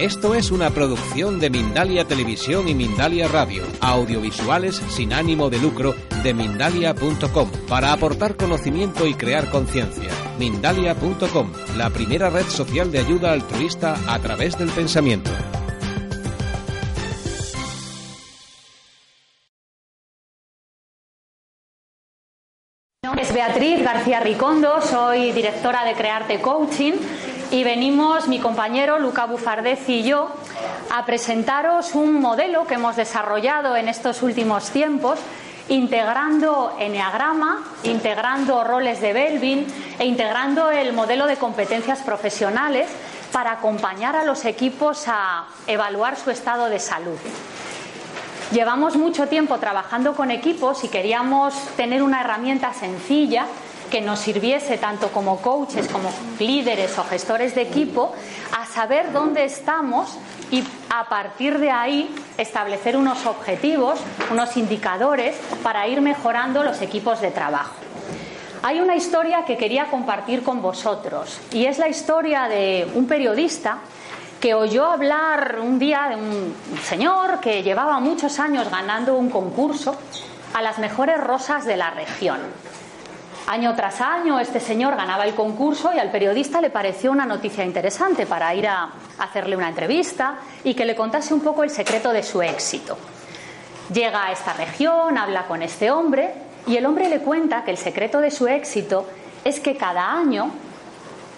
Esto es una producción de Mindalia Televisión y Mindalia Radio, audiovisuales sin ánimo de lucro de mindalia.com, para aportar conocimiento y crear conciencia. Mindalia.com, la primera red social de ayuda altruista a través del pensamiento. Mi nombre es Beatriz García Ricondo, soy directora de Crearte Coaching y venimos mi compañero Luca Bufardez y yo a presentaros un modelo que hemos desarrollado en estos últimos tiempos integrando eneagrama, integrando roles de Belvin e integrando el modelo de competencias profesionales para acompañar a los equipos a evaluar su estado de salud. Llevamos mucho tiempo trabajando con equipos y queríamos tener una herramienta sencilla que nos sirviese tanto como coaches, como líderes o gestores de equipo, a saber dónde estamos y a partir de ahí establecer unos objetivos, unos indicadores para ir mejorando los equipos de trabajo. Hay una historia que quería compartir con vosotros y es la historia de un periodista que oyó hablar un día de un señor que llevaba muchos años ganando un concurso a las mejores rosas de la región. Año tras año este señor ganaba el concurso y al periodista le pareció una noticia interesante para ir a hacerle una entrevista y que le contase un poco el secreto de su éxito. Llega a esta región, habla con este hombre y el hombre le cuenta que el secreto de su éxito es que cada año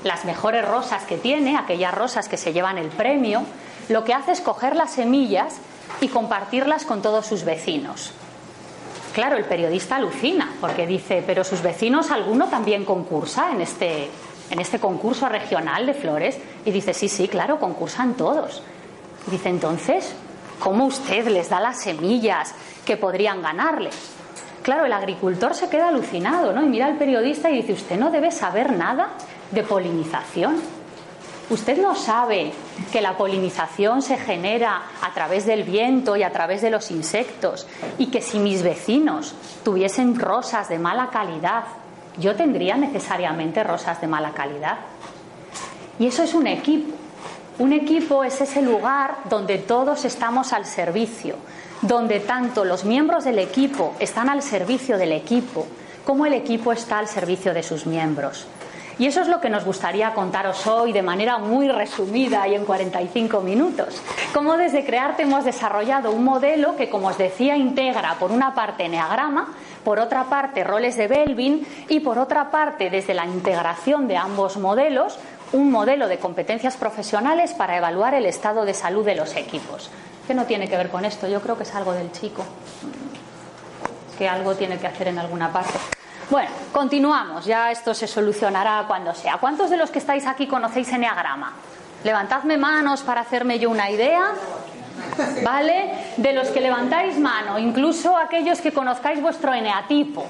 las mejores rosas que tiene, aquellas rosas que se llevan el premio, lo que hace es coger las semillas y compartirlas con todos sus vecinos. Claro, el periodista alucina porque dice, pero sus vecinos, alguno también concursa en este, en este concurso regional de flores. Y dice, sí, sí, claro, concursan todos. dice, entonces, ¿cómo usted les da las semillas que podrían ganarle? Claro, el agricultor se queda alucinado, ¿no? Y mira al periodista y dice, usted no debe saber nada de polinización. Usted no sabe que la polinización se genera a través del viento y a través de los insectos y que si mis vecinos tuviesen rosas de mala calidad, yo tendría necesariamente rosas de mala calidad. Y eso es un equipo. Un equipo es ese lugar donde todos estamos al servicio, donde tanto los miembros del equipo están al servicio del equipo, como el equipo está al servicio de sus miembros. Y eso es lo que nos gustaría contaros hoy de manera muy resumida y en 45 minutos. Como desde Crearte hemos desarrollado un modelo que, como os decía, integra por una parte Enneagrama, por otra parte roles de Belvin y por otra parte, desde la integración de ambos modelos, un modelo de competencias profesionales para evaluar el estado de salud de los equipos. ¿Qué no tiene que ver con esto? Yo creo que es algo del chico, que algo tiene que hacer en alguna parte. Bueno, continuamos. Ya esto se solucionará cuando sea. ¿Cuántos de los que estáis aquí conocéis Enneagrama? Levantadme manos para hacerme yo una idea. ¿Vale? De los que levantáis mano, incluso aquellos que conozcáis vuestro eneatipo.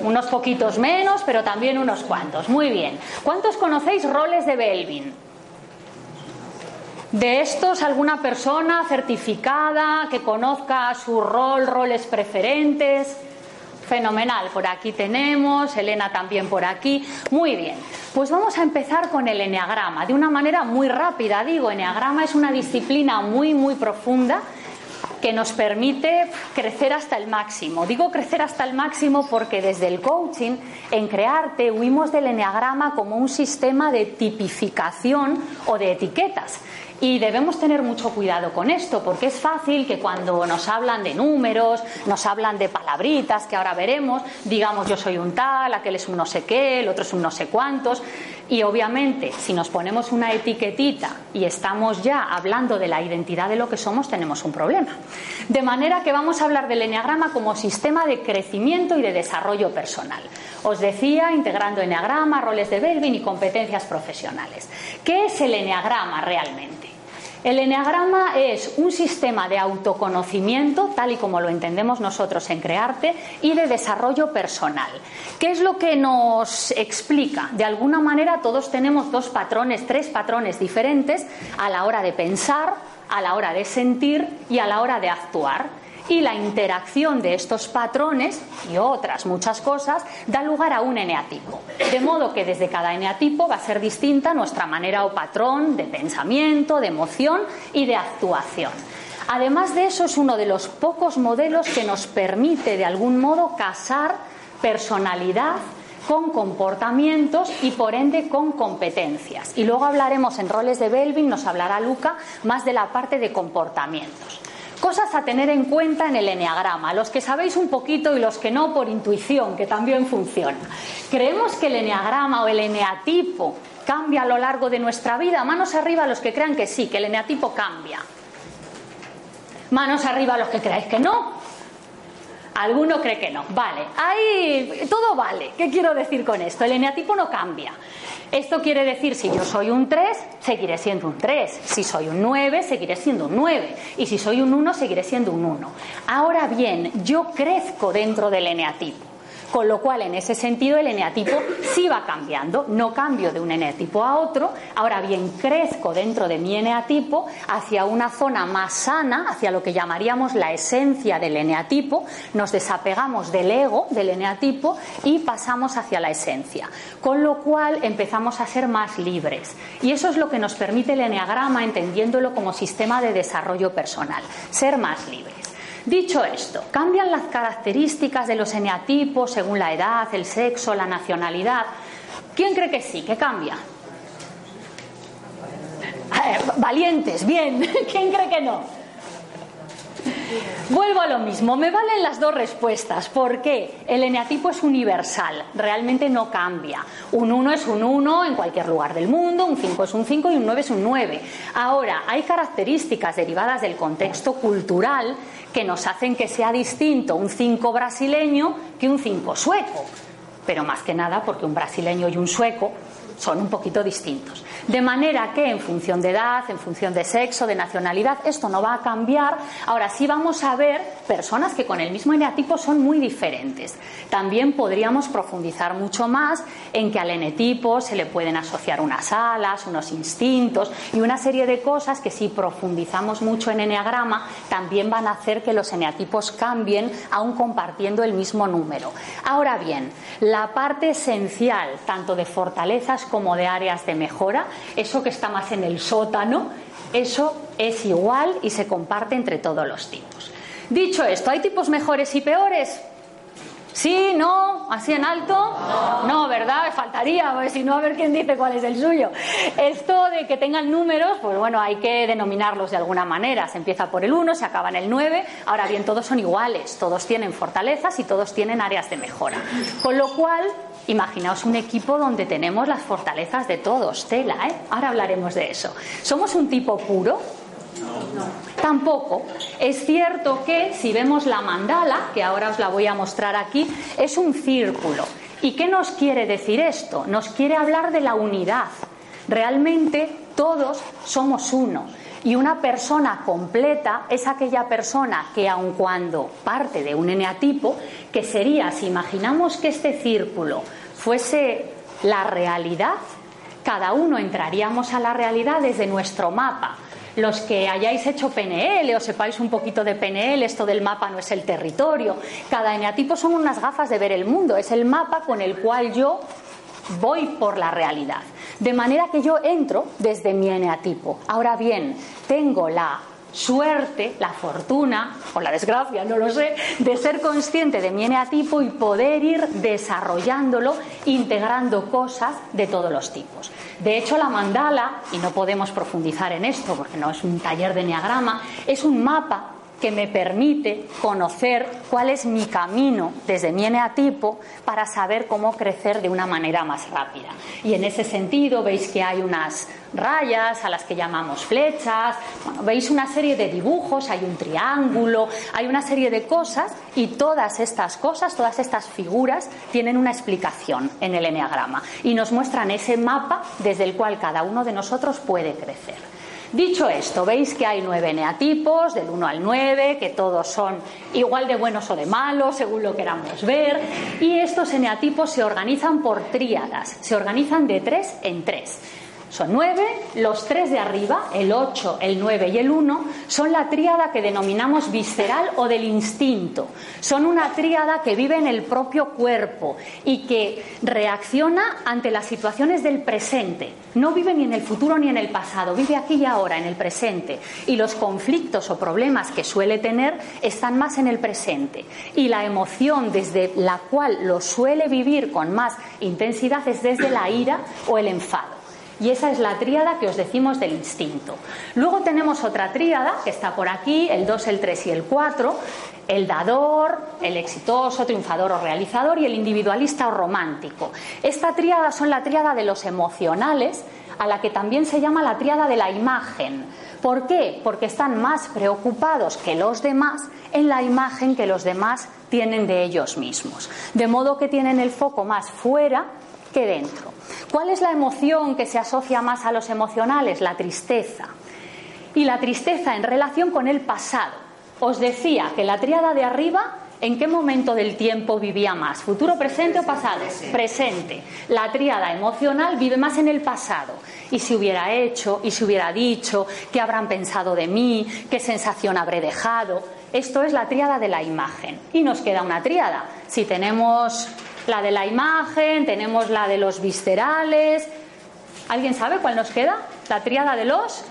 Unos poquitos menos, pero también unos cuantos. Muy bien. ¿Cuántos conocéis roles de Belvin? De estos, alguna persona certificada que conozca su rol, roles preferentes. Fenomenal, por aquí tenemos, Elena también por aquí. Muy bien, pues vamos a empezar con el eneagrama, de una manera muy rápida. Digo, eneagrama es una disciplina muy, muy profunda que nos permite crecer hasta el máximo. Digo crecer hasta el máximo porque desde el coaching, en Crearte, huimos del eneagrama como un sistema de tipificación o de etiquetas. Y debemos tener mucho cuidado con esto, porque es fácil que cuando nos hablan de números, nos hablan de palabritas que ahora veremos, digamos yo soy un tal, aquel es un no sé qué, el otro es un no sé cuántos. Y obviamente, si nos ponemos una etiquetita y estamos ya hablando de la identidad de lo que somos, tenemos un problema. De manera que vamos a hablar del eneagrama como sistema de crecimiento y de desarrollo personal. Os decía, integrando eneagrama, roles de Belvin y competencias profesionales. ¿Qué es el eneagrama realmente? El eneagrama es un sistema de autoconocimiento, tal y como lo entendemos nosotros en Crearte, y de desarrollo personal. ¿Qué es lo que nos explica? De alguna manera todos tenemos dos patrones, tres patrones diferentes a la hora de pensar, a la hora de sentir y a la hora de actuar. Y la interacción de estos patrones y otras muchas cosas da lugar a un eneatipo. De modo que desde cada eneatipo va a ser distinta nuestra manera o patrón de pensamiento, de emoción y de actuación. Además de eso, es uno de los pocos modelos que nos permite de algún modo casar personalidad con comportamientos y por ende con competencias. Y luego hablaremos en roles de Belvin, nos hablará Luca más de la parte de comportamientos. Cosas a tener en cuenta en el eneagrama, los que sabéis un poquito y los que no por intuición, que también funciona. Creemos que el eneagrama o el eneatipo cambia a lo largo de nuestra vida. Manos arriba los que crean que sí, que el eneatipo cambia. Manos arriba los que creáis que no. Alguno cree que no. Vale, ahí todo vale. ¿Qué quiero decir con esto? El eneatipo no cambia. Esto quiere decir, si yo soy un 3, seguiré siendo un 3. Si soy un 9, seguiré siendo un 9. Y si soy un 1, seguiré siendo un 1. Ahora bien, yo crezco dentro del eneatipo. Con lo cual, en ese sentido, el eneatipo sí va cambiando. No cambio de un eneatipo a otro. Ahora bien, crezco dentro de mi eneatipo hacia una zona más sana, hacia lo que llamaríamos la esencia del eneatipo. Nos desapegamos del ego del eneatipo y pasamos hacia la esencia. Con lo cual, empezamos a ser más libres. Y eso es lo que nos permite el eneagrama, entendiéndolo como sistema de desarrollo personal. Ser más libres. Dicho esto, ¿cambian las características de los eneatipos según la edad, el sexo, la nacionalidad? ¿Quién cree que sí, que cambia? Eh, valientes, bien. ¿Quién cree que no? Vuelvo a lo mismo, me valen las dos respuestas. ¿Por qué? El eneatipo es universal, realmente no cambia. Un 1 es un 1 en cualquier lugar del mundo, un 5 es un 5 y un 9 es un 9. Ahora, hay características derivadas del contexto cultural que nos hacen que sea distinto un 5 brasileño que un 5 sueco. Pero más que nada porque un brasileño y un sueco son un poquito distintos. De manera que en función de edad, en función de sexo, de nacionalidad, esto no va a cambiar. Ahora sí vamos a ver personas que con el mismo eneatipo son muy diferentes. También podríamos profundizar mucho más en que al enetipo se le pueden asociar unas alas, unos instintos y una serie de cosas que si profundizamos mucho en eneagrama también van a hacer que los eneatipos cambien aún compartiendo el mismo número. Ahora bien, la parte esencial tanto de fortalezas como de áreas de mejora eso que está más en el sótano, eso es igual y se comparte entre todos los tipos. Dicho esto, ¿hay tipos mejores y peores? ¿Sí? ¿No? ¿Así en alto? No, ¿verdad? Faltaría, si no, a ver quién dice cuál es el suyo. Esto de que tengan números, pues bueno, hay que denominarlos de alguna manera. Se empieza por el 1, se acaba en el 9. Ahora bien, todos son iguales, todos tienen fortalezas y todos tienen áreas de mejora. Con lo cual, Imaginaos un equipo donde tenemos las fortalezas de todos, tela, ¿eh? Ahora hablaremos de eso. ¿Somos un tipo puro? No. Tampoco. Es cierto que si vemos la mandala, que ahora os la voy a mostrar aquí, es un círculo. ¿Y qué nos quiere decir esto? Nos quiere hablar de la unidad. Realmente todos somos uno. Y una persona completa es aquella persona que, aun cuando parte de un eneatipo, que sería, si imaginamos que este círculo fuese la realidad, cada uno entraríamos a la realidad desde nuestro mapa. Los que hayáis hecho PNL o sepáis un poquito de PNL, esto del mapa no es el territorio. Cada eneatipo son unas gafas de ver el mundo, es el mapa con el cual yo voy por la realidad. De manera que yo entro desde mi eneatipo. Ahora bien, tengo la suerte, la fortuna o la desgracia, no lo sé, de ser consciente de mi eneatipo y poder ir desarrollándolo, integrando cosas de todos los tipos. De hecho, la mandala, y no podemos profundizar en esto porque no es un taller de eneagrama, es un mapa que me permite conocer cuál es mi camino desde mi eneatipo para saber cómo crecer de una manera más rápida. Y en ese sentido veis que hay unas rayas a las que llamamos flechas, veis una serie de dibujos, hay un triángulo, hay una serie de cosas y todas estas cosas, todas estas figuras tienen una explicación en el eneagrama y nos muestran ese mapa desde el cual cada uno de nosotros puede crecer. Dicho esto, veis que hay nueve neatipos, del 1 al 9, que todos son igual de buenos o de malos, según lo queramos ver, y estos eneatipos se organizan por tríadas, se organizan de tres en tres. Son nueve, los tres de arriba, el 8, el 9 y el 1, son la tríada que denominamos visceral o del instinto. Son una tríada que vive en el propio cuerpo y que reacciona ante las situaciones del presente. No vive ni en el futuro ni en el pasado, vive aquí y ahora, en el presente. Y los conflictos o problemas que suele tener están más en el presente. Y la emoción desde la cual lo suele vivir con más intensidad es desde la ira o el enfado. Y esa es la tríada que os decimos del instinto. Luego tenemos otra tríada que está por aquí, el 2, el 3 y el 4, el dador, el exitoso, triunfador o realizador y el individualista o romántico. Esta tríada son la tríada de los emocionales, a la que también se llama la tríada de la imagen. ¿Por qué? Porque están más preocupados que los demás en la imagen que los demás tienen de ellos mismos. De modo que tienen el foco más fuera que dentro. ¿Cuál es la emoción que se asocia más a los emocionales? La tristeza. Y la tristeza en relación con el pasado. Os decía que la triada de arriba ¿En qué momento del tiempo vivía más? ¿Futuro, presente o pasado? Presente. La tríada emocional vive más en el pasado. Y si hubiera hecho, y si hubiera dicho, qué habrán pensado de mí, qué sensación habré dejado. Esto es la tríada de la imagen. Y nos queda una tríada. Si tenemos la de la imagen, tenemos la de los viscerales. ¿Alguien sabe cuál nos queda? La tríada de los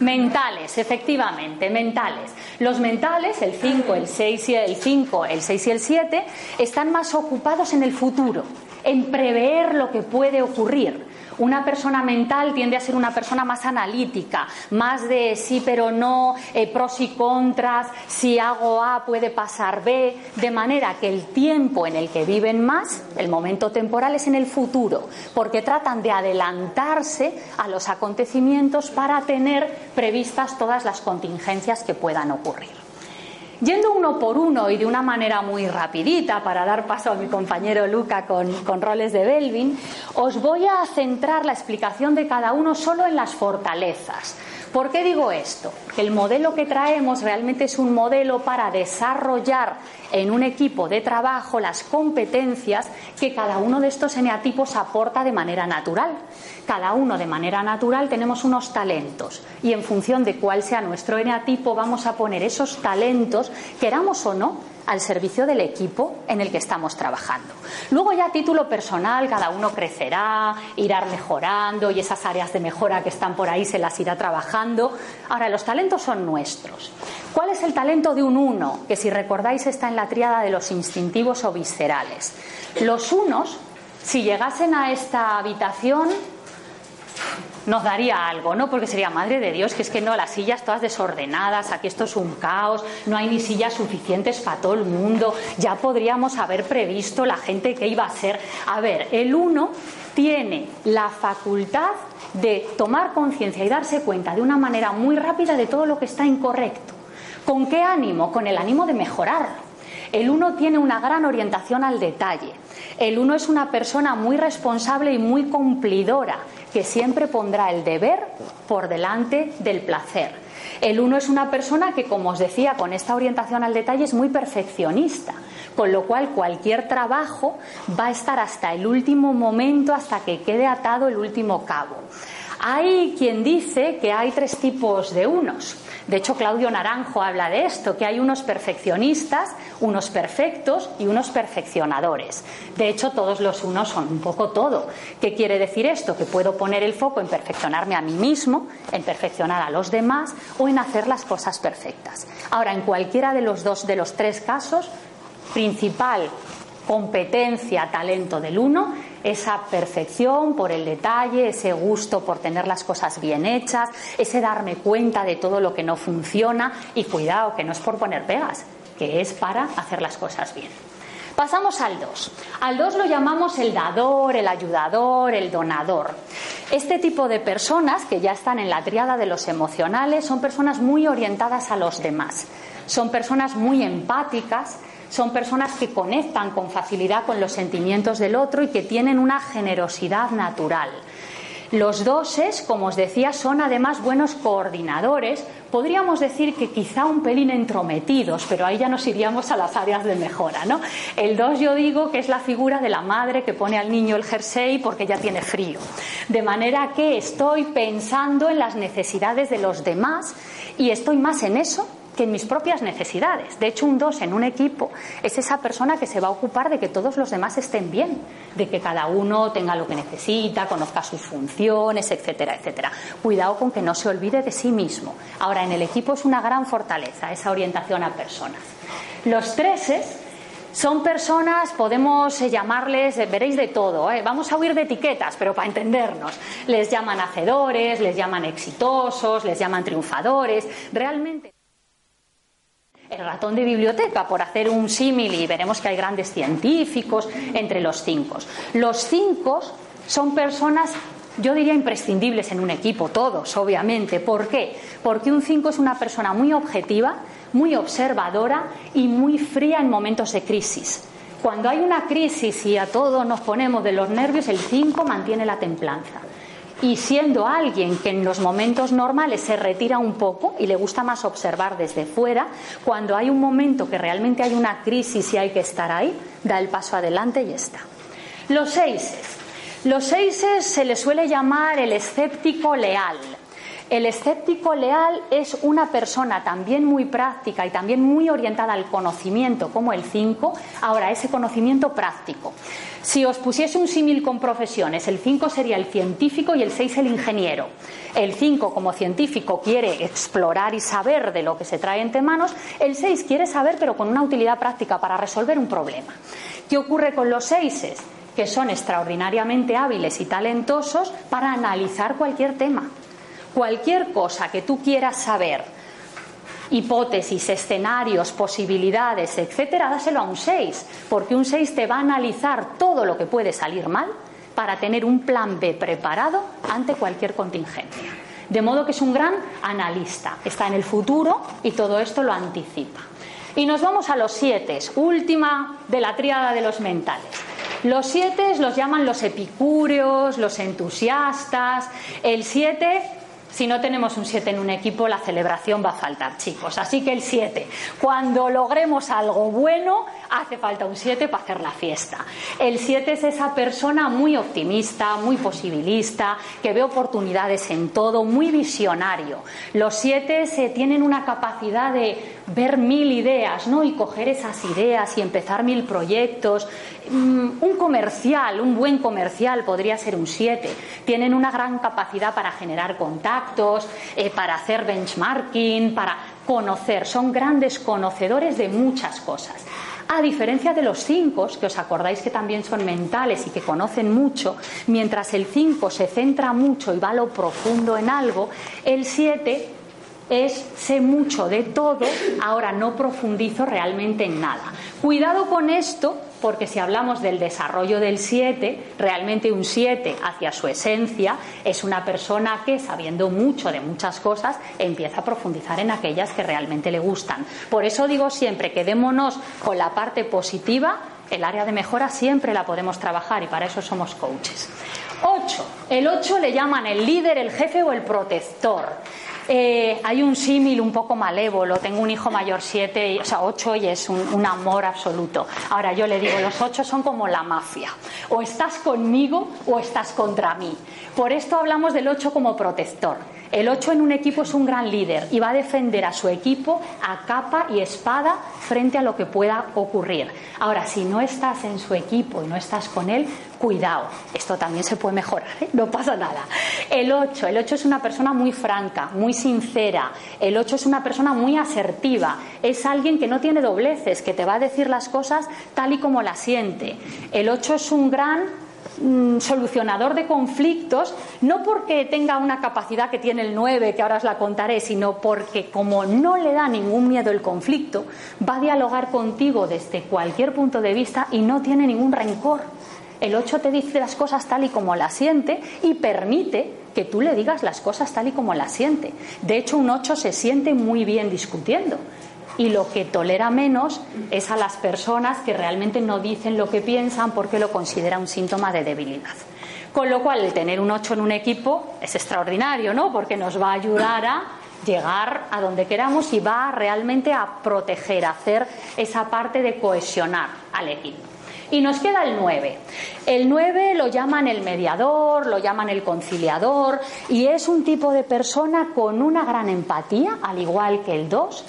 mentales, efectivamente, mentales. Los mentales, el 5, el 6 y el 5, el 6 y el 7, están más ocupados en el futuro, en prever lo que puede ocurrir. Una persona mental tiende a ser una persona más analítica, más de sí pero no, eh, pros y contras, si hago A puede pasar B, de manera que el tiempo en el que viven más, el momento temporal es en el futuro, porque tratan de adelantarse a los acontecimientos para tener previstas todas las contingencias que puedan ocurrir. Yendo uno por uno y de una manera muy rapidita para dar paso a mi compañero Luca con, con, roles de Belvin, os voy a centrar la explicación de cada uno solo en las fortalezas. ¿Por qué digo esto? Que el modelo que traemos realmente es un modelo para desarrollar en un equipo de trabajo las competencias que cada uno de estos eneatipos aporta de manera natural. Cada uno de manera natural tenemos unos talentos y en función de cuál sea nuestro eneatipo vamos a poner esos talentos, queramos o no, al servicio del equipo en el que estamos trabajando. Luego ya a título personal, cada uno crecerá, irá mejorando y esas áreas de mejora que están por ahí se las irá trabajando. Ahora, los talentos son nuestros. ¿Cuál es el talento de un uno? Que si recordáis está en la tríada de los instintivos o viscerales. Los unos, si llegasen a esta habitación, nos daría algo, ¿no? Porque sería, madre de Dios, que es que no, las sillas todas desordenadas, aquí esto es un caos, no hay ni sillas suficientes para todo el mundo, ya podríamos haber previsto la gente que iba a ser. A ver, el uno tiene la facultad de tomar conciencia y darse cuenta de una manera muy rápida de todo lo que está incorrecto. ¿Con qué ánimo? Con el ánimo de mejorar. El uno tiene una gran orientación al detalle. El uno es una persona muy responsable y muy cumplidora que siempre pondrá el deber por delante del placer. El uno es una persona que, como os decía, con esta orientación al detalle es muy perfeccionista, con lo cual cualquier trabajo va a estar hasta el último momento, hasta que quede atado el último cabo. Hay quien dice que hay tres tipos de unos. De hecho, Claudio Naranjo habla de esto, que hay unos perfeccionistas, unos perfectos y unos perfeccionadores. De hecho, todos los unos son un poco todo. ¿Qué quiere decir esto? Que puedo poner el foco en perfeccionarme a mí mismo, en perfeccionar a los demás o en hacer las cosas perfectas. Ahora, en cualquiera de los dos de los tres casos, principal competencia, talento del uno, esa perfección por el detalle, ese gusto por tener las cosas bien hechas, ese darme cuenta de todo lo que no funciona y cuidado, que no es por poner pegas, que es para hacer las cosas bien. Pasamos al 2. Al 2 lo llamamos el dador, el ayudador, el donador. Este tipo de personas que ya están en la triada de los emocionales son personas muy orientadas a los demás. Son personas muy empáticas, son personas que conectan con facilidad con los sentimientos del otro y que tienen una generosidad natural. Los doses, como os decía, son además buenos coordinadores. Podríamos decir que quizá un pelín entrometidos, pero ahí ya nos iríamos a las áreas de mejora, ¿no? El dos yo digo que es la figura de la madre que pone al niño el jersey porque ya tiene frío. De manera que estoy pensando en las necesidades de los demás y estoy más en eso que en mis propias necesidades. De hecho, un dos en un equipo es esa persona que se va a ocupar de que todos los demás estén bien, de que cada uno tenga lo que necesita, conozca sus funciones, etcétera, etcétera. Cuidado con que no se olvide de sí mismo. Ahora, en el equipo es una gran fortaleza esa orientación a personas. Los treses son personas, podemos llamarles, veréis de todo, ¿eh? vamos a huir de etiquetas, pero para entendernos, les llaman hacedores, les llaman exitosos, les llaman triunfadores, realmente el ratón de biblioteca, por hacer un símil, y veremos que hay grandes científicos entre los cinco. Los cinco son personas, yo diría, imprescindibles en un equipo, todos, obviamente. ¿Por qué? Porque un cinco es una persona muy objetiva, muy observadora y muy fría en momentos de crisis. Cuando hay una crisis y a todos nos ponemos de los nervios, el 5 mantiene la templanza y siendo alguien que en los momentos normales se retira un poco y le gusta más observar desde fuera, cuando hay un momento que realmente hay una crisis y hay que estar ahí, da el paso adelante y está. Los seises. Los seises se les suele llamar el escéptico leal. El escéptico leal es una persona también muy práctica y también muy orientada al conocimiento, como el 5, ahora ese conocimiento práctico. Si os pusiese un símil con profesiones, el 5 sería el científico y el 6 el ingeniero. El 5 como científico quiere explorar y saber de lo que se trae entre manos, el 6 quiere saber pero con una utilidad práctica para resolver un problema. ¿Qué ocurre con los 6? Que son extraordinariamente hábiles y talentosos para analizar cualquier tema. Cualquier cosa que tú quieras saber hipótesis, escenarios, posibilidades, etcétera, dáselo a un 6, porque un 6 te va a analizar todo lo que puede salir mal para tener un plan B preparado ante cualquier contingencia. De modo que es un gran analista, está en el futuro y todo esto lo anticipa. Y nos vamos a los siete, última de la tríada de los mentales. Los siete los llaman los epicúreos, los entusiastas. El siete si no tenemos un 7 en un equipo, la celebración va a faltar, chicos. Así que el 7. Cuando logremos algo bueno, hace falta un 7 para hacer la fiesta. El 7 es esa persona muy optimista, muy posibilista, que ve oportunidades en todo, muy visionario. Los 7 se tienen una capacidad de ver mil ideas, ¿no? Y coger esas ideas y empezar mil proyectos. Mm, un comercial, un buen comercial podría ser un 7. Tienen una gran capacidad para generar contactos, eh, para hacer benchmarking, para conocer. Son grandes conocedores de muchas cosas. A diferencia de los 5, que os acordáis que también son mentales y que conocen mucho, mientras el 5 se centra mucho y va a lo profundo en algo, el 7 es sé mucho de todo, ahora no profundizo realmente en nada. Cuidado con esto, porque si hablamos del desarrollo del 7, realmente un 7 hacia su esencia es una persona que, sabiendo mucho de muchas cosas, empieza a profundizar en aquellas que realmente le gustan. Por eso digo siempre, quedémonos con la parte positiva, el área de mejora siempre la podemos trabajar y para eso somos coaches. 8. El 8 le llaman el líder, el jefe o el protector. Eh, hay un símil un poco malévolo. Tengo un hijo mayor, siete, ocho, y es un, amor absoluto. Ahora yo le digo, los ocho son como la mafia. O estás conmigo o estás contra mí. Por esto hablamos del ocho como protector. El 8 en un equipo es un gran líder y va a defender a su equipo a capa y espada frente a lo que pueda ocurrir. Ahora, si no estás en su equipo y no estás con él, cuidado, esto también se puede mejorar, ¿eh? no pasa nada. El 8, el 8 es una persona muy franca, muy sincera, el 8 es una persona muy asertiva, es alguien que no tiene dobleces, que te va a decir las cosas tal y como las siente. El 8 es un gran Mm, solucionador de conflictos, no porque tenga una capacidad que tiene el 9, que ahora os la contaré, sino porque como no le da ningún miedo el conflicto, va a dialogar contigo desde cualquier punto de vista y no tiene ningún rencor. El 8 te dice las cosas tal y como las siente y permite que tú le digas las cosas tal y como las siente. De hecho, un 8 se siente muy bien discutiendo y lo que tolera menos es a las personas que realmente no dicen lo que piensan porque lo considera un síntoma de debilidad. Con lo cual, el tener un 8 en un equipo es extraordinario, ¿no? Porque nos va a ayudar a llegar a donde queramos y va realmente a proteger, a hacer esa parte de cohesionar al equipo. Y nos queda el 9. El 9 lo llaman el mediador, lo llaman el conciliador y es un tipo de persona con una gran empatía, al igual que el 2.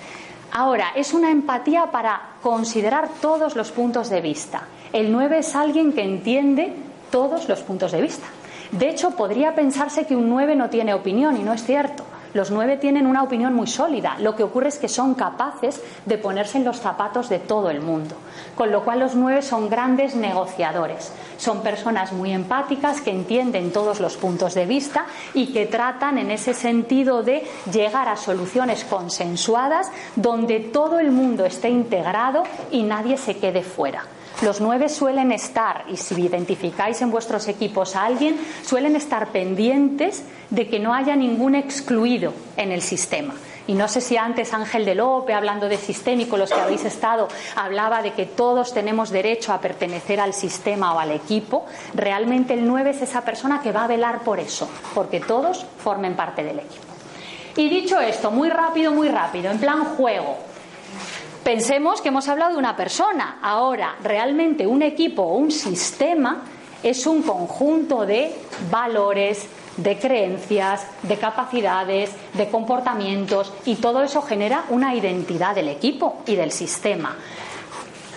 Ahora, es una empatía para considerar todos los puntos de vista. El 9 es alguien que entiende todos los puntos de vista. De hecho, podría pensarse que un 9 no tiene opinión y no es cierto. Los nueve tienen una opinión muy sólida. Lo que ocurre es que son capaces de ponerse en los zapatos de todo el mundo. Con lo cual los nueve son grandes negociadores. Son personas muy empáticas que entienden todos los puntos de vista y que tratan en ese sentido de llegar a soluciones consensuadas donde todo el mundo esté integrado y nadie se quede fuera. Los nueve suelen estar, y si identificáis en vuestros equipos a alguien, suelen estar pendientes de que no haya ningún excluido en el sistema. Y no sé si antes Ángel de Lope, hablando de sistémico, los que habéis estado, hablaba de que todos tenemos derecho a pertenecer al sistema o al equipo. Realmente el 9 es esa persona que va a velar por eso, porque todos formen parte del equipo. Y dicho esto, muy rápido, muy rápido, en plan juego. Pensemos que hemos hablado de una persona. Ahora, realmente un equipo o un sistema es un conjunto de valores, de creencias, de capacidades, de comportamientos y todo eso genera una identidad del equipo y del sistema.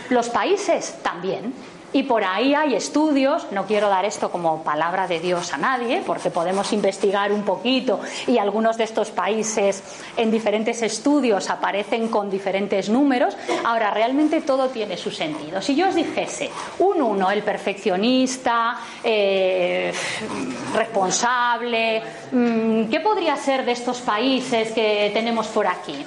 Los países también. Y por ahí hay estudios, no quiero dar esto como palabra de Dios a nadie, porque podemos investigar un poquito y algunos de estos países en diferentes estudios aparecen con diferentes números. Ahora, realmente todo tiene su sentido. Si yo os dijese un uno, el perfeccionista, eh, responsable, mm, ¿qué podría ser de estos países que tenemos por aquí?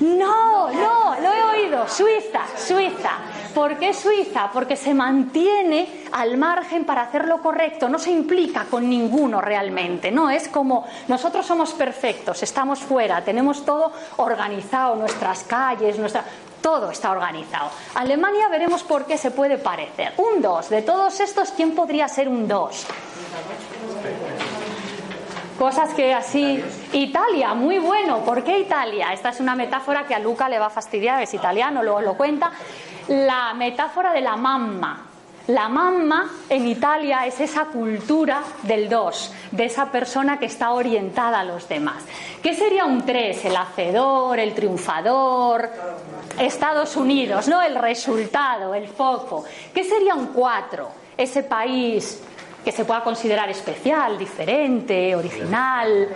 No, no, lo he oído. Suiza, Suiza. ¿Por qué Suiza? Porque se mantiene al margen para hacer lo correcto, no se implica con ninguno realmente, no es como nosotros somos perfectos, estamos fuera, tenemos todo organizado, nuestras calles, nuestra todo está organizado. Alemania veremos por qué se puede parecer. Un 2. De todos estos, ¿quién podría ser un 2? Cosas que así. Italia, muy bueno. ¿Por qué Italia? Esta es una metáfora que a Luca le va a fastidiar, es italiano, luego lo cuenta. La metáfora de la mamma. La mamma en Italia es esa cultura del dos, de esa persona que está orientada a los demás. ¿Qué sería un tres? El hacedor, el triunfador, Estados Unidos, ¿no? El resultado, el foco. ¿Qué sería un cuatro? Ese país que se pueda considerar especial, diferente, original.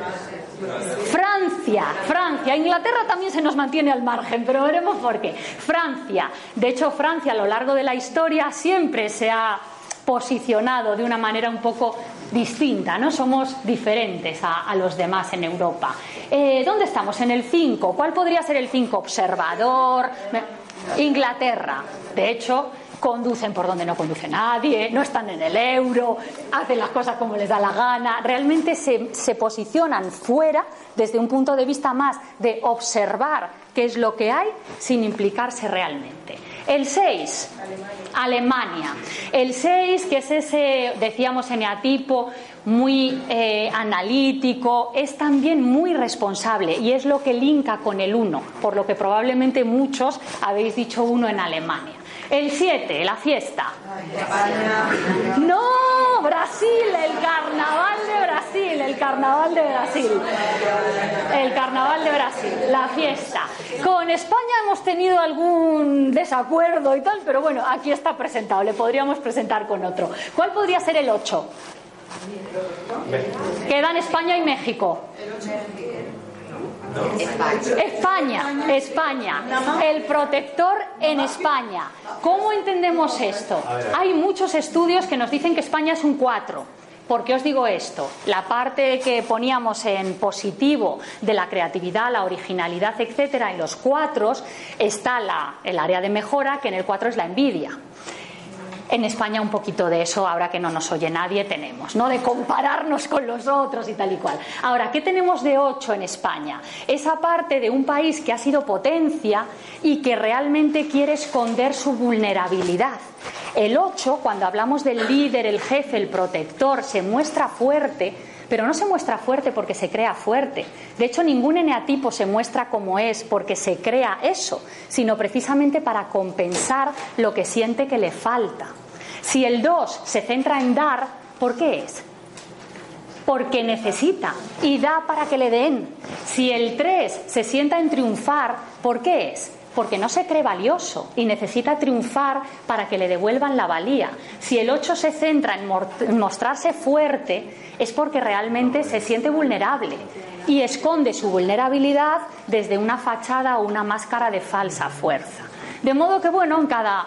Francia, Francia. Inglaterra también se nos mantiene al margen, pero veremos por qué. Francia. De hecho, Francia a lo largo de la historia siempre se ha posicionado de una manera un poco distinta, ¿no? Somos diferentes a, los demás en Europa. Eh, ¿Dónde estamos? En el 5. ¿Cuál podría ser el 5? Observador. Inglaterra. De hecho, conducen por donde no conduce nadie, no están en el euro, hacen las cosas como les da la gana, realmente se, se posicionan fuera desde un punto de vista más de observar qué es lo que hay sin implicarse realmente. El 6, Alemania. El 6, que es ese, decíamos, eneatipo muy eh, analítico, es también muy responsable y es lo que linka con el 1, por lo que probablemente muchos habéis dicho uno en Alemania. El 7, la fiesta. No, Brasil, el carnaval de Brasil, el carnaval de Brasil. El carnaval de Brasil, la fiesta. Con España hemos tenido algún desacuerdo y tal, pero bueno, aquí está presentado, le podríamos presentar con otro. ¿Cuál podría ser el 8? Quedan España y México. España, España, el protector en España. ¿Cómo entendemos esto? Hay muchos estudios que nos dicen que España es un 4. ¿Por qué os digo esto? La parte que poníamos en positivo de la creatividad, la originalidad, etcétera, en los cuatro está el área de mejora, que en el 4 es la envidia. En España un poquito de eso, ahora que no nos oye nadie, tenemos, ¿no? De compararnos con los otros y tal y cual. Ahora, ¿qué tenemos de 8 en España? Esa parte de un país que ha sido potencia y que realmente quiere esconder su vulnerabilidad. El 8, cuando hablamos del líder, el jefe, el protector, se muestra fuerte, pero no se muestra fuerte porque se crea fuerte. De hecho, ningún eneatipo se muestra como es porque se crea eso, sino precisamente para compensar lo que siente que le falta. Si el 2 se centra en dar, ¿por qué es? Porque necesita y da para que le den. Si el 3 se sienta en triunfar, ¿por qué es? Porque no se cree valioso y necesita triunfar para que le devuelvan la valía. Si el 8 se centra en mostrarse fuerte, es porque realmente se siente vulnerable y esconde su vulnerabilidad desde una fachada o una máscara de falsa fuerza. De modo que, bueno, en cada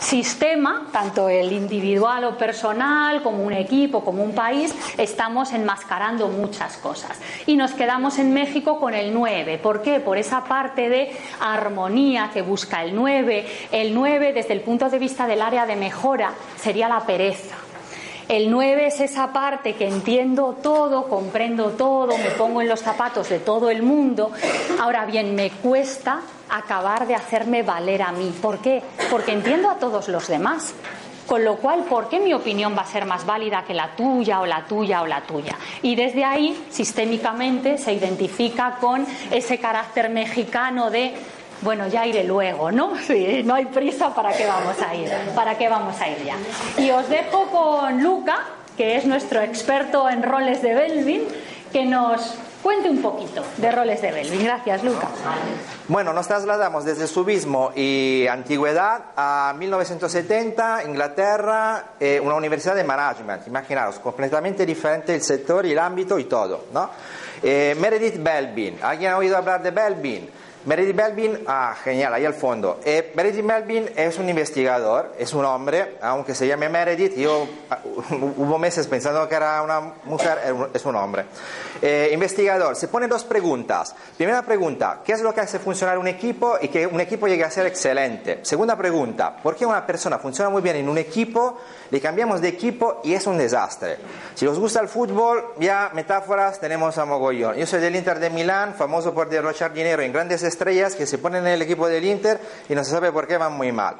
sistema, tanto el individual o personal, como un equipo, como un país, estamos enmascarando muchas cosas. Y nos quedamos en México con el 9. ¿Por qué? Por esa parte de armonía que busca el 9. El 9, desde el punto de vista del área de mejora, sería la pereza. El 9 es esa parte que entiendo todo, comprendo todo, me pongo en los zapatos de todo el mundo. Ahora bien, me cuesta acabar de hacerme valer a mí. ¿Por qué? Porque entiendo a todos los demás. Con lo cual, ¿por qué mi opinión va a ser más válida que la tuya o la tuya o la tuya? Y desde ahí, sistémicamente, se identifica con ese carácter mexicano de bueno, ya iré luego, ¿no? Sí, no hay prisa, ¿para qué vamos a ir? ¿Para qué vamos a ir ya? Y os dejo con Luca, que es nuestro experto en roles de Belvin, que nos cuente un poquito de roles de Belvin. Gracias, Luca. Bueno, nos trasladamos desde subismo y antigüedad a 1970, Inglaterra, eh, una universidad de management. Imaginaos, completamente diferente el sector el ámbito y todo, ¿no? Eh, Meredith Belvin. ¿Alguien ha oído hablar de Belvin? Meredith Melvin, ah, genial, ahí al fondo. Eh, Meredith Melvin es un investigador, es un hombre, aunque se llame Meredith, yo ah, hubo meses pensando que era una mujer, es un hombre. Eh, investigador, se pone dos preguntas. Primera pregunta, ¿qué es lo que hace funcionar un equipo y que un equipo llegue a ser excelente? Segunda pregunta, ¿por qué una persona funciona muy bien en un equipo, le cambiamos de equipo y es un desastre? Si os gusta el fútbol, ya metáforas tenemos a mogollón. Yo soy del Inter de Milán, famoso por derrochar dinero en grandes estrellas que se ponen en el equipo del Inter y no se sabe por qué van muy mal.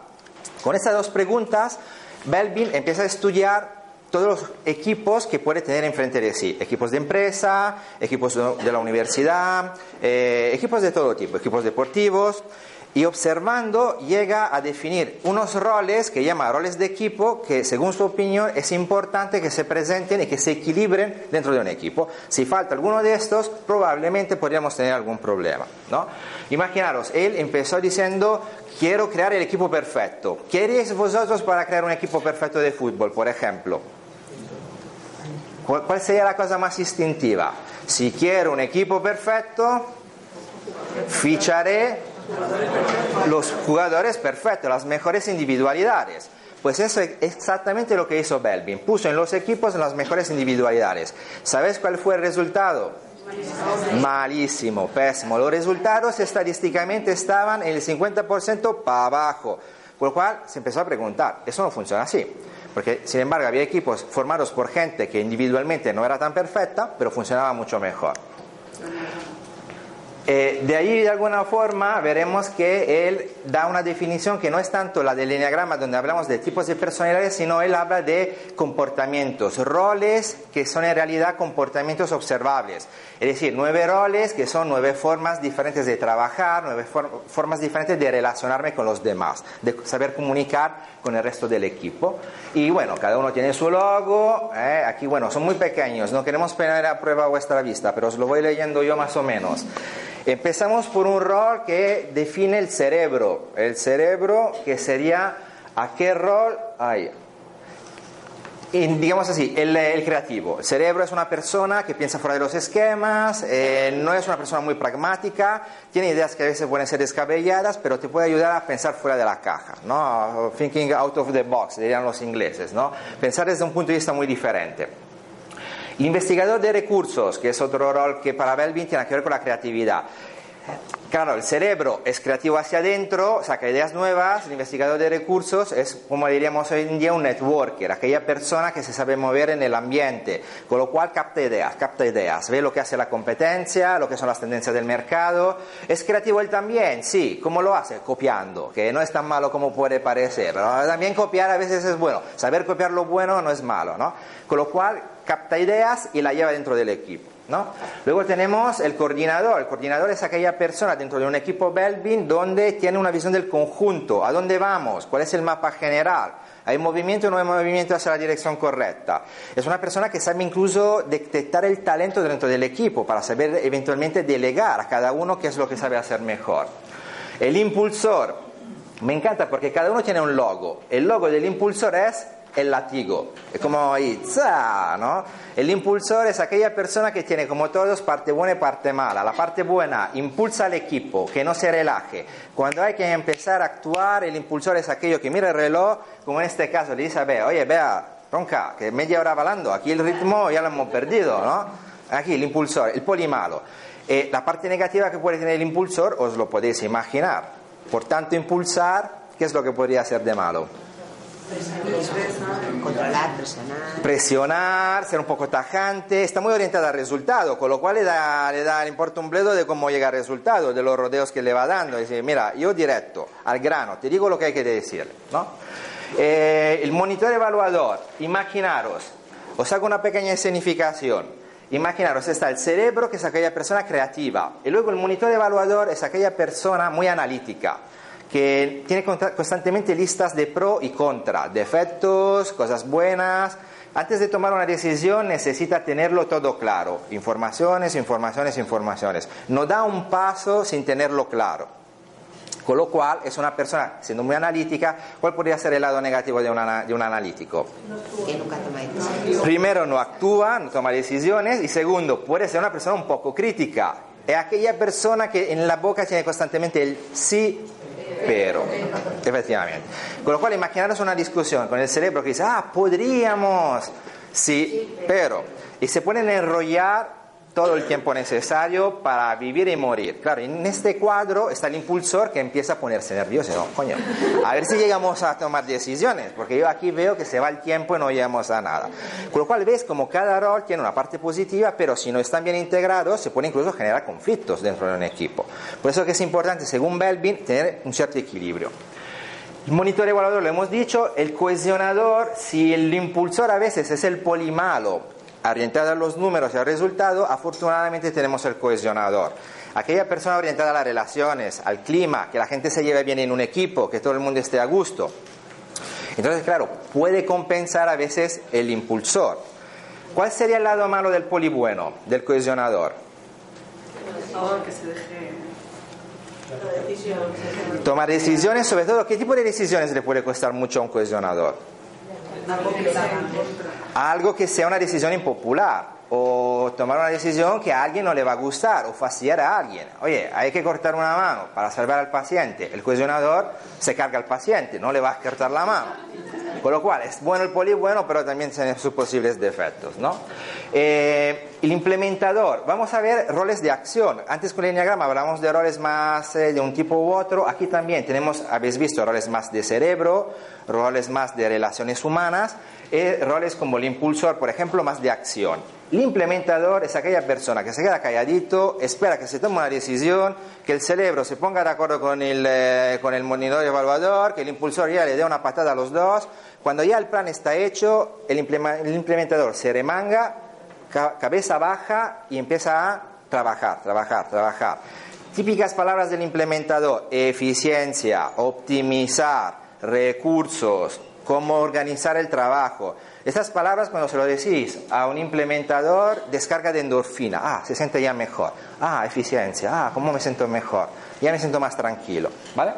Con estas dos preguntas, Belvin empieza a estudiar todos los equipos que puede tener enfrente de sí. Equipos de empresa, equipos de la universidad, eh, equipos de todo tipo, equipos deportivos y observando llega a definir unos roles que llama roles de equipo que según su opinión es importante que se presenten y que se equilibren dentro de un equipo. Si falta alguno de estos, probablemente podríamos tener algún problema. ¿no? Imaginaros, él empezó diciendo, quiero crear el equipo perfecto. ¿Qué haréis vosotros para crear un equipo perfecto de fútbol, por ejemplo? ¿Cuál sería la cosa más instintiva? Si quiero un equipo perfecto, ficharé los jugadores perfectos, las mejores individualidades. Pues eso es exactamente lo que hizo Belvin. Puso en los equipos las mejores individualidades. ¿Sabes cuál fue el resultado? Malísimo, pésimo. Los resultados estadísticamente estaban en el 50% para abajo. Por lo cual se empezó a preguntar, eso no funciona así. Porque, sin embargo, había equipos formados por gente que individualmente no era tan perfecta, pero funcionaba mucho mejor. Eh, de ahí, de alguna forma, veremos que él da una definición que no es tanto la del enneagrama, donde hablamos de tipos de personalidades, sino él habla de comportamientos, roles que son en realidad comportamientos observables. Es decir, nueve roles que son nueve formas diferentes de trabajar, nueve formas diferentes de relacionarme con los demás, de saber comunicar con el resto del equipo. Y bueno, cada uno tiene su logo. Eh, aquí, bueno, son muy pequeños, no queremos poner a prueba vuestra vista, pero os lo voy leyendo yo más o menos. Empezamos por un rol que define el cerebro. El cerebro que sería a qué rol hay. digamos así, el, creativo. El cerebro es una persona que piensa fuera de los esquemas, eh, no es una persona muy pragmática, tiene ideas que a veces pueden ser descabelladas, pero te puede ayudar a pensar fuera de la caja, ¿no? Thinking out of the box, dirían los ingleses, ¿no? Pensar desde un punto de vista muy diferente. Investigador de recursos, que es otro rol que para Belvin tiene que ver con la creatividad. Claro, el cerebro es creativo hacia adentro, saca ideas nuevas, el investigador de recursos es, como diríamos hoy en día, un networker, aquella persona que se sabe mover en el ambiente, con lo cual capta ideas, capta ideas, ve lo que hace la competencia, lo que son las tendencias del mercado. ¿Es creativo él también? Sí, ¿cómo lo hace? Copiando, que no es tan malo como puede parecer. También copiar a veces es bueno, saber copiar lo bueno no es malo, ¿no? Con lo cual capta ideas y la lleva dentro del equipo. Luego tenemos el coordinador. El coordinador es aquella persona dentro de un equipo Belvin donde tiene una visión del conjunto, a dónde vamos, cuál es el mapa general. ¿Hay movimiento o no hay movimiento hacia la dirección correcta? Es una persona que sabe incluso detectar el talento dentro del equipo para saber eventualmente delegar a cada uno qué es lo que sabe hacer mejor. El impulsor, me encanta porque cada uno tiene un logo. El logo del impulsor es el latigo. Es como ahí, ¿no? El impulsor es aquella persona que tiene como todos parte buena y parte mala. La parte buena impulsa al equipo, que no se relaje. Cuando hay que empezar a actuar, el impulsor es aquello que mira el reloj, como en este caso le dice a oye, vea, ronca, que media hora balando, aquí el ritmo ya lo hemos perdido, ¿no? Aquí el impulsor, el polimalo. Eh, la parte negativa que puede tener el impulsor os lo podéis imaginar. Por tanto, impulsar, ¿qué es lo que podría ser de malo? Controlar, presionar. Presionar, ser un poco tajante, está muy orientada al resultado, con lo cual le da, le da, le importa un bledo de cómo llega al resultado, de los rodeos que le va dando. Dice, mira, yo directo, al grano, te digo lo que hay que decirle. ¿no? Eh, el monitor evaluador, imaginaros, os hago una pequeña escenificación. Imaginaros, está el cerebro, que es aquella persona creativa, y luego el monitor evaluador es aquella persona muy analítica que tiene constantemente listas de pro y contra, defectos, cosas buenas. Antes de tomar una decisión necesita tenerlo todo claro, informaciones, informaciones, informaciones. No da un paso sin tenerlo claro. Con lo cual es una persona, siendo muy analítica, ¿cuál podría ser el lado negativo de, de un analítico? Que nunca toma decisiones. Primero, no actúa, no toma decisiones. Y segundo, puede ser una persona un poco crítica. Es aquella persona que en la boca tiene constantemente el sí pero, efectivamente. Con lo cual, imaginaros una discusión con el cerebro que dice, ah, podríamos, sí, pero, y se pueden enrollar todo el tiempo necesario para vivir y morir. Claro, en este cuadro está el impulsor que empieza a ponerse nervioso. No, coño, a ver si llegamos a tomar decisiones, porque yo aquí veo que se va el tiempo y no llegamos a nada. Con lo cual ves como cada rol tiene una parte positiva, pero si no están bien integrados, se puede incluso generar conflictos dentro de un equipo. Por eso es importante, según Belvin, tener un cierto equilibrio. El monitor evaluador lo hemos dicho, el cohesionador, si el impulsor a veces es el polimalo, orientada a los números y al resultado, afortunadamente tenemos el cohesionador. Aquella persona orientada a las relaciones, al clima, que la gente se lleve bien en un equipo, que todo el mundo esté a gusto. Entonces, claro, puede compensar a veces el impulsor. ¿Cuál sería el lado malo del polibueno, del cohesionador? Tomar decisiones, sobre todo, ¿qué tipo de decisiones le puede costar mucho a un cohesionador? Algo que sea una decisión impopular o tomar una decisión que a alguien no le va a gustar o fastidiar a alguien. Oye, hay que cortar una mano para salvar al paciente. El cohesionador se carga al paciente, no le va a cortar la mano. Con lo cual, es bueno el poli bueno, pero también tiene sus posibles defectos. ¿no? Eh, el implementador, vamos a ver roles de acción. Antes con el enneagrama hablamos de roles más eh, de un tipo u otro. Aquí también tenemos, habéis visto, roles más de cerebro, roles más de relaciones humanas, y roles como el impulsor, por ejemplo, más de acción. El implementador es aquella persona que se queda calladito, espera que se tome una decisión, que el cerebro se ponga de acuerdo con el, eh, con el monitor evaluador, que el impulsor ya le dé una patada a los dos. Cuando ya el plan está hecho, el, implementador se remanga, cabeza baja y empieza a trabajar, trabajar, trabajar. Típicas palabras del implementador, eficiencia, optimizar, recursos, cómo organizar el trabajo. Estas palabras cuando se lo decís a un implementador, descarga de endorfina. Ah, se siente ya mejor. Ah, eficiencia. Ah, ¿cómo me siento mejor? Ya me siento más tranquilo. ¿Vale?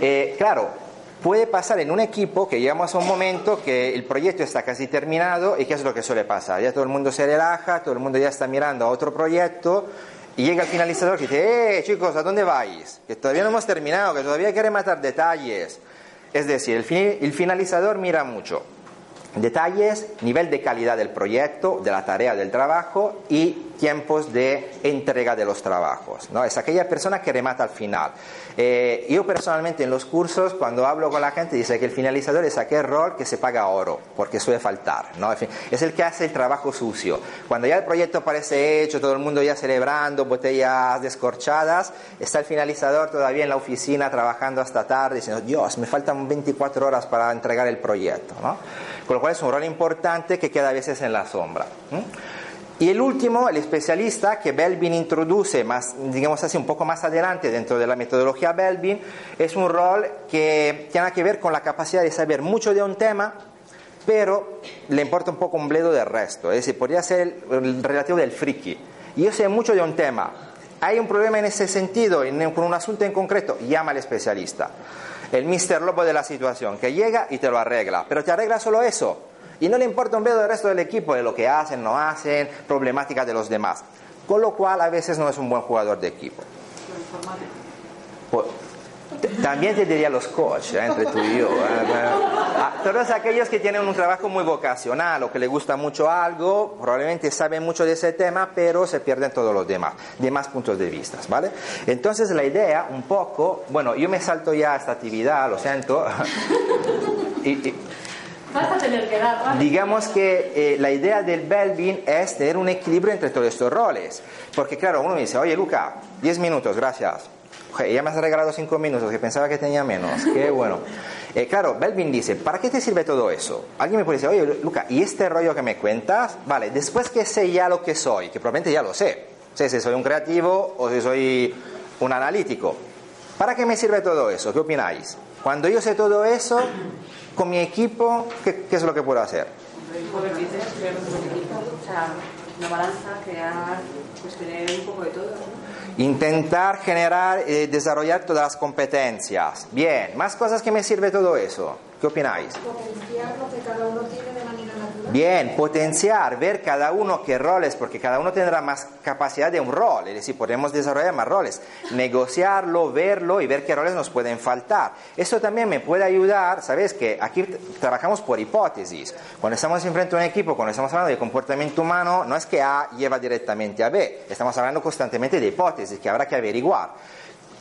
Eh, claro, puede pasar en un equipo que llegamos a un momento que el proyecto está casi terminado y ¿qué es lo que suele pasar? Ya todo el mundo se relaja, todo el mundo ya está mirando a otro proyecto y llega el finalizador que dice, eh, chicos, ¿a dónde vais? Que todavía no hemos terminado, que todavía quiere matar detalles. Es decir, el, finalizador mira mucho detalles, nivel de calidad del proyecto, de la tarea, del trabajo y tiempos de entrega de los trabajos. ¿no? Es aquella persona que remata al final. Eh, yo personalmente en los cursos, cuando hablo con la gente, dice que el finalizador es aquel rol que se paga oro, porque suele faltar. ¿no? Es el que hace el trabajo sucio. Cuando ya el proyecto parece hecho, todo el mundo ya celebrando, botellas descorchadas, está el finalizador todavía en la oficina trabajando hasta tarde, diciendo, Dios, me faltan 24 horas para entregar el proyecto. ¿no? Con lo cual es un rol importante que queda a veces en la sombra. Y el último, el especialista que Belbin introduce más, digamos así, un poco más adelante dentro de la metodología Belbin, es un rol que tiene que ver con la capacidad de saber mucho de un tema, pero le importa un poco un bledo del resto. Es decir, podría ser el, relativo del friki. Yo sé mucho de un tema. Hay un problema en ese sentido, con un asunto en concreto, llama al especialista. El Mister Lobo de la situación, que llega y te lo arregla. Pero te arregla solo eso y no le importa un dedo del resto del equipo, de lo que hacen, no hacen, problemáticas de los demás. Con lo cual a veces no es un buen jugador de equipo. También te diría los coaches, ¿eh? entre tú y yo. ¿eh? Ah, todos aquellos que tienen un trabajo muy vocacional o que les gusta mucho algo, probablemente saben mucho de ese tema, pero se pierden todos los demás, demás puntos de vista, ¿vale? Entonces la idea, un poco, bueno, yo me salto ya a esta actividad, lo siento. y, Digamos que eh, la idea del Belvin es tener un equilibrio entre todos estos roles. Porque claro, uno me dice, oye Luca, 10 minutos, gracias. Oye, ya me has regalado 5 minutos, que pensaba que tenía menos. Qué bueno. Eh, claro, Belvin dice, ¿para qué te sirve todo eso? Alguien me puede decir, oye Luca, ¿y este rollo que me cuentas? Vale, después que sé ya lo que soy, que probablemente ya lo sé. Sé si soy un creativo o si soy un analítico. ¿Para qué me sirve todo eso? ¿Qué opináis? Cuando yo sé todo eso, con mi equipo, ¿qué, es lo que puedo hacer? Intentar generar y eh, desarrollar todas las competencias. Bien, más cosas que me sirve todo eso. ¿Qué opináis? Potenciar lo que cada uno tiene. Bien, potenciar, ver cada uno qué roles, porque cada uno tendrá más capacidad de un rol, es decir, podemos desarrollar más roles, negociarlo, verlo y ver qué roles nos pueden faltar. Eso también me puede ayudar, ¿sabes? Que aquí trabajamos por hipótesis. Cuando estamos enfrente a un equipo, cuando estamos hablando de comportamiento humano, no es que A lleva directamente a B, estamos hablando constantemente de hipótesis que habrá que averiguar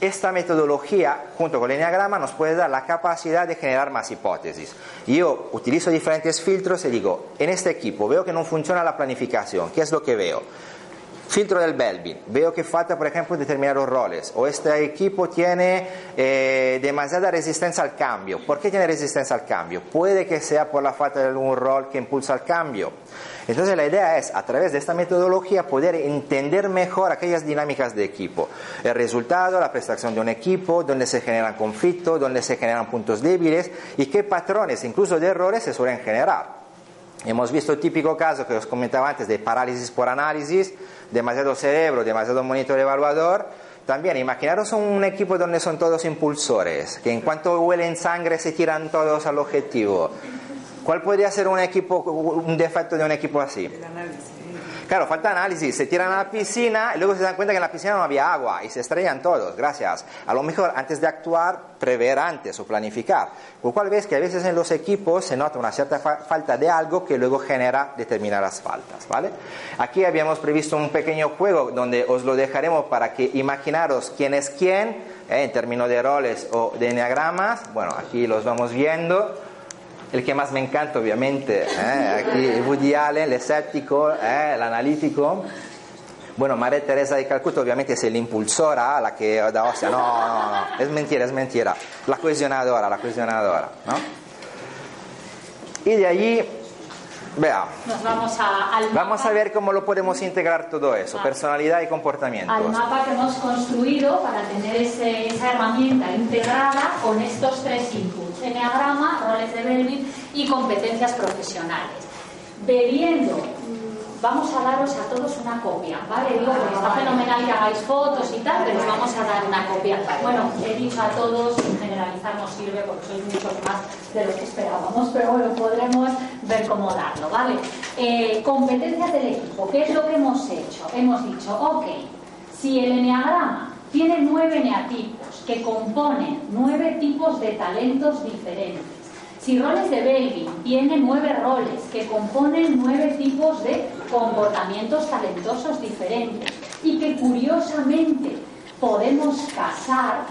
esta metodología, junto con el enneagrama, nos puede dar la capacidad de generar más hipótesis. Yo utilizo diferentes filtros y digo, en este equipo veo que no funciona la planificación, ¿qué es lo que veo? Filtro del Belvin, veo que falta, por ejemplo, determinados roles, o este equipo tiene eh, demasiada resistencia al cambio. ¿Por qué tiene resistencia al cambio? Puede que sea por la falta de algún rol que impulsa el cambio. Entonces la idea es, a través de esta metodología, poder entender mejor aquellas dinámicas de equipo. El resultado, la prestación de un equipo, dónde se generan conflictos, dónde se generan puntos débiles y qué patrones, incluso de errores, se suelen generar. Hemos visto el típico caso que os comentaba antes de parálisis por análisis, demasiado cerebro, demasiado monitor evaluador. También imaginaros un equipo donde son todos impulsores, que en cuanto huelen sangre se tiran todos al objetivo. ¿Cuál podría ser un equipo, un defecto de un equipo así? El análisis. Claro, falta análisis. Se tiran a la piscina y luego se dan cuenta que en la piscina no había agua y se estrellan todos. Gracias. A lo mejor antes de actuar, prever antes o planificar. Con lo cual ves que a veces en los equipos se nota una cierta falta de algo que luego genera determinadas faltas. ¿vale? Aquí habíamos previsto un pequeño juego donde os lo dejaremos para que imaginaros quién es quién eh, en términos de roles o de enneagramas. Bueno, aquí los vamos viendo el que más me encanta obviamente, ¿eh? aquí Woody Allen, el escéptico, ¿eh? el analítico. Bueno, María Teresa de Calcuta obviamente es el impulsora, la que da hostia, no, no, no, es mentira, es mentira, la cohesionadora, la cohesionadora, ¿no? Y de allí Vea. vamos a, al Vamos a ver cómo lo podemos integrar todo eso, personalidad y comportamiento. Al mapa que hemos construido para tener esa herramienta integrada con estos tres inputs, enneagrama, roles de Belvin y competencias profesionales. Bebiendo vamos a daros a todos una copia, ¿vale? Digo, está fenomenal que hagáis fotos y tal, pero os vamos a dar una copia. Bueno, he dicho a todos, sin generalizar no sirve porque sois muchos más de lo que esperábamos, pero bueno, podremos ver cómo darlo, ¿vale? Eh, competencias del equipo, ¿qué es lo que hemos hecho? Hemos dicho, ok, si el eneagrama tiene nueve eneatipos que componen nueve tipos de talentos diferentes, si roles de Belvin tiene nueve roles que componen nueve tipos de comportamientos talentosos diferentes y que curiosamente podemos casar.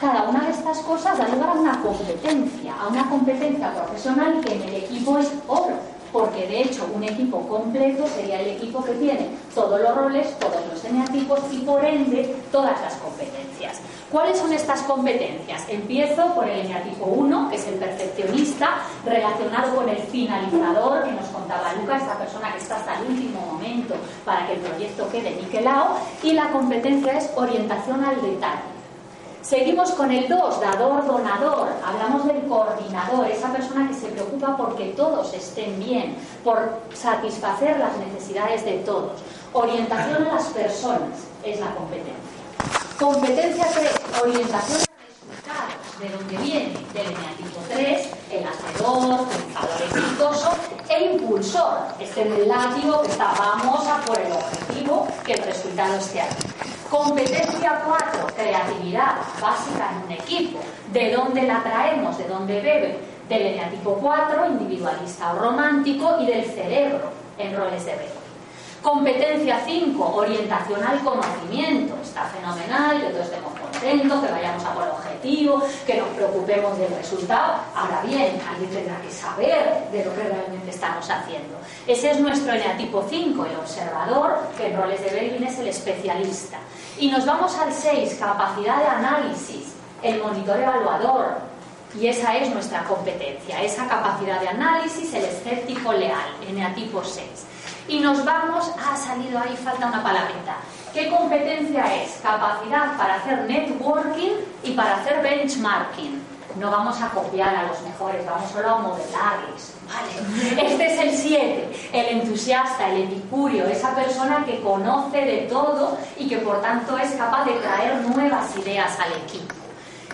Cada una de estas cosas da lugar a una competencia, a una competencia profesional que en el equipo es oro porque de hecho un equipo completo sería el equipo que tiene todos los roles, todos los eneatipos y por ende todas las competencias. ¿Cuáles son estas competencias? Empiezo por el eneatipo 1, que es el perfeccionista, relacionado con el finalizador que nos contaba Luca, esta persona que está hasta el último momento para que el proyecto quede niquelado, y la competencia es orientación al detalle Seguimos con el 2, dador, donador. Hablamos del coordinador, esa persona que se preocupa porque todos estén bien, por satisfacer las necesidades de todos. Orientación a las personas es la competencia. Competencia 3, orientación de dónde viene, del eneatipo 3, el hacedor, pensador exitoso e impulsor, este del látigo que está vamos a por el objetivo, que el resultado esté aquí. Competencia 4, creatividad básica en un equipo. ¿De dónde la traemos? ¿De dónde bebe? Del eneatipo 4, individualista o romántico, y del cerebro en roles de bebé. Competencia 5, orientación al conocimiento. Está fenomenal, que todos estemos que vayamos a por el objetivo, que nos preocupemos del resultado. Ahora bien, alguien tendrá que saber de lo que realmente estamos haciendo. Ese es nuestro eneatipo 5, el observador, que en roles de Belvin es el especialista. Y nos vamos al 6, capacidad de análisis, el monitor evaluador. Y esa es nuestra competencia, esa capacidad de análisis, el escéptico leal, eneatipo 6 y nos vamos, ha salido ahí, falta una palabrita. ¿Qué competencia es? Capacidad para hacer networking y para hacer benchmarking. No vamos a copiar a los mejores, vamos solo a modelarles. Este es el 7, el entusiasta, el epicurio, esa persona que conoce de todo y que por tanto es capaz de traer nuevas ideas al equipo.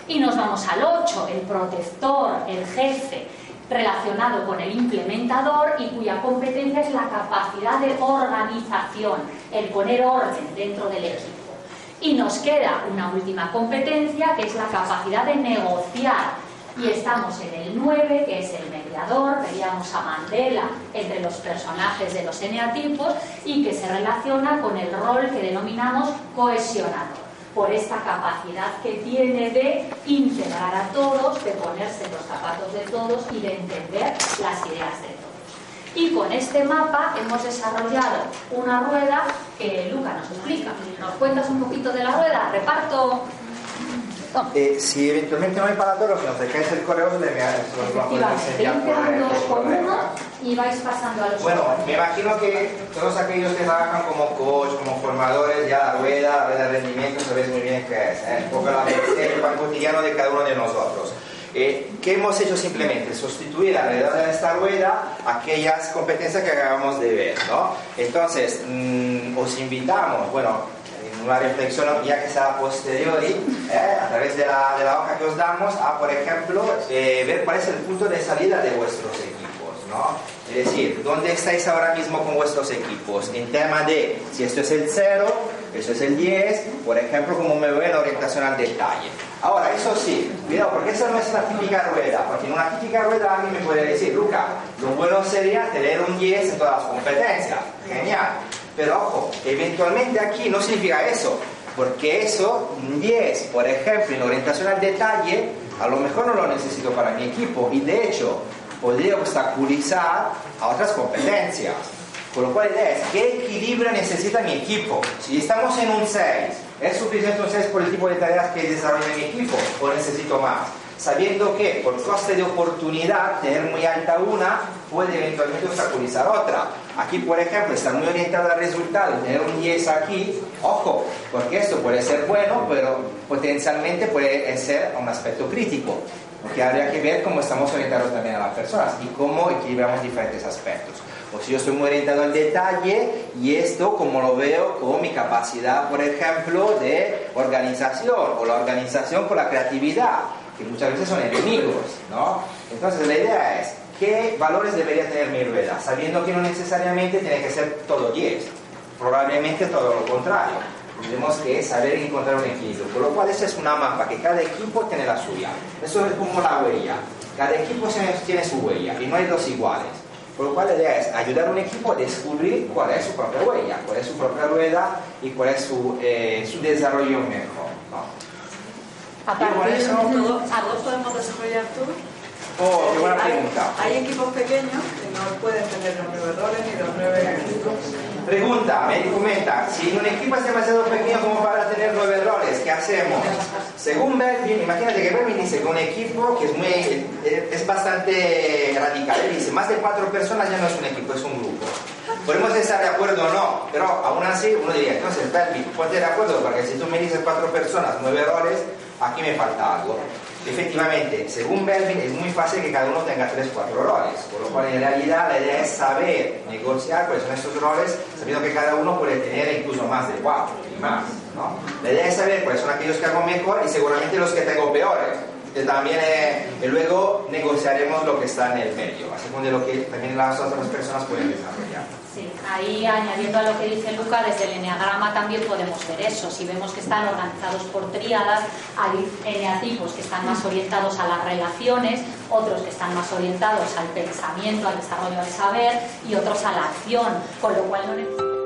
Y nos vamos al 8, el protector, el jefe, relacionado con el implementador y cuya competencia es la capacidad de organización, el poner orden dentro del equipo. Y nos queda una última competencia que es la capacidad de negociar. Y estamos en el 9, que es el mediador, veíamos a Mandela entre los personajes de los eneatipos y que se relaciona con el rol que denominamos cohesionador por esta capacidad que tiene de integrar a todos, de ponerse los zapatos de todos y de entender las ideas de todos. Y con este mapa hemos desarrollado una rueda que Luca nos explica. ¿Nos cuentas un poquito de la rueda? Reparto. Eh, si eventualmente no hay para todos, nos dejáis el correo, a enseñar por, uno y vais pasando a los Bueno, me imagino que todos aquellos que trabajan como coach, como formadores, ya la rueda, la rueda de rendimiento, sabéis muy bien qué es, ¿eh? un poco la el pan cotidiano de cada uno de nosotros. Eh, ¿Qué hemos hecho simplemente? Sustituir alrededor de esta rueda aquellas competencias que acabamos de ver, ¿no? Entonces, mm, os invitamos, bueno, una reflexión ya que sea posteriori, ¿eh? a través de la, de la, hoja que os damos, a, por ejemplo, eh, ver cuál es el punto de salida de vuestros equipos, ¿no? Es decir, ¿dónde estáis ahora mismo con vuestros equipos? En tema de si esto es el 0, esto es el 10, por ejemplo, como me veo la orientación al detalle. Ahora, eso sí, cuidado, porque esa no es la típica rueda, porque en una típica rueda alguien me puede decir, Luca, lo bueno sería tener un 10 en todas las competencias. Genial. Pero ojo, eventualmente aquí no significa eso, porque eso, 10, por ejemplo, en orientación al detalle, a lo mejor no lo necesito para mi equipo y de hecho podría obstaculizar a otras competencias. Con lo cual es qué equilibrio necesita mi equipo. Si estamos en un 6, ¿es suficiente un 6 por el tipo de tareas que desarrolla mi equipo o necesito más? sabiendo que por coste de oportunidad tener muy alta una puede eventualmente obstaculizar otra. Aquí, por ejemplo, está muy orientado al resultado, tener un 10 aquí, ojo, porque esto puede ser bueno, pero potencialmente puede ser un aspecto crítico, porque habría que ver cómo estamos orientados también a las personas y cómo equilibramos diferentes aspectos. O si yo estoy muy orientado al detalle y esto como lo veo con mi capacidad, por ejemplo, de organización o la organización con la creatividad que muchas veces son enemigos, ¿no? Entonces la idea es, ¿qué valores debería tener mi rueda? Sabiendo que no necesariamente tiene que ser todo 10, probablemente todo lo contrario. Tenemos que saber encontrar un equilibrio, por lo cual esa es una mapa que cada equipo tiene la suya. Eso es como la huella. Cada equipo tiene su huella y no hay dos iguales. Por lo cual la idea es ayudar a un equipo a descubrir cuál es su propia huella, cuál es su propia rueda y cuál es su, eh, su desarrollo mejor. ¿no? A partir eso- ¿Todos, todos podemos desarrollar todo? Oh, qué buena Hay- pregunta. Hay, equipos pequeños que no pueden tener los nueve roles ni los nueve equipos. Pregunta, me comenta, si un equipo es demasiado pequeño como para tener nueve roles, ¿qué hacemos? Según Belvin, imagínate que Belvin dice que un equipo que es muy, eh, es bastante radical, él dice, más de cuatro personas ya no es un equipo, es un grupo. Podemos estar de acuerdo o no, pero aún así uno diría, entonces Belvin, ponte de acuerdo, porque si tú me dices cuatro personas, nueve roles, aquí me falta algo. Efectivamente, según Belvin, es muy fácil que cada uno tenga tres, cuatro roles, por lo cual en realidad la idea es saber negociar cuáles son estos roles, sabiendo que cada uno puede tener incluso más de cuatro y más. ¿no? La idea es saber cuáles son aquellos que hago mejor y seguramente los que tengo peores. También eh, luego negociaremos lo que está en el medio, así como de lo que también las otras personas pueden desarrollar. Sí, ahí añadiendo a lo que dice Luca, desde el eneagrama también podemos ver eso. Si vemos que están organizados por tríadas, hay eneatipos que están más orientados a las relaciones, otros que están más orientados al pensamiento, al desarrollo del saber y otros a la acción, con lo cual no necesitamos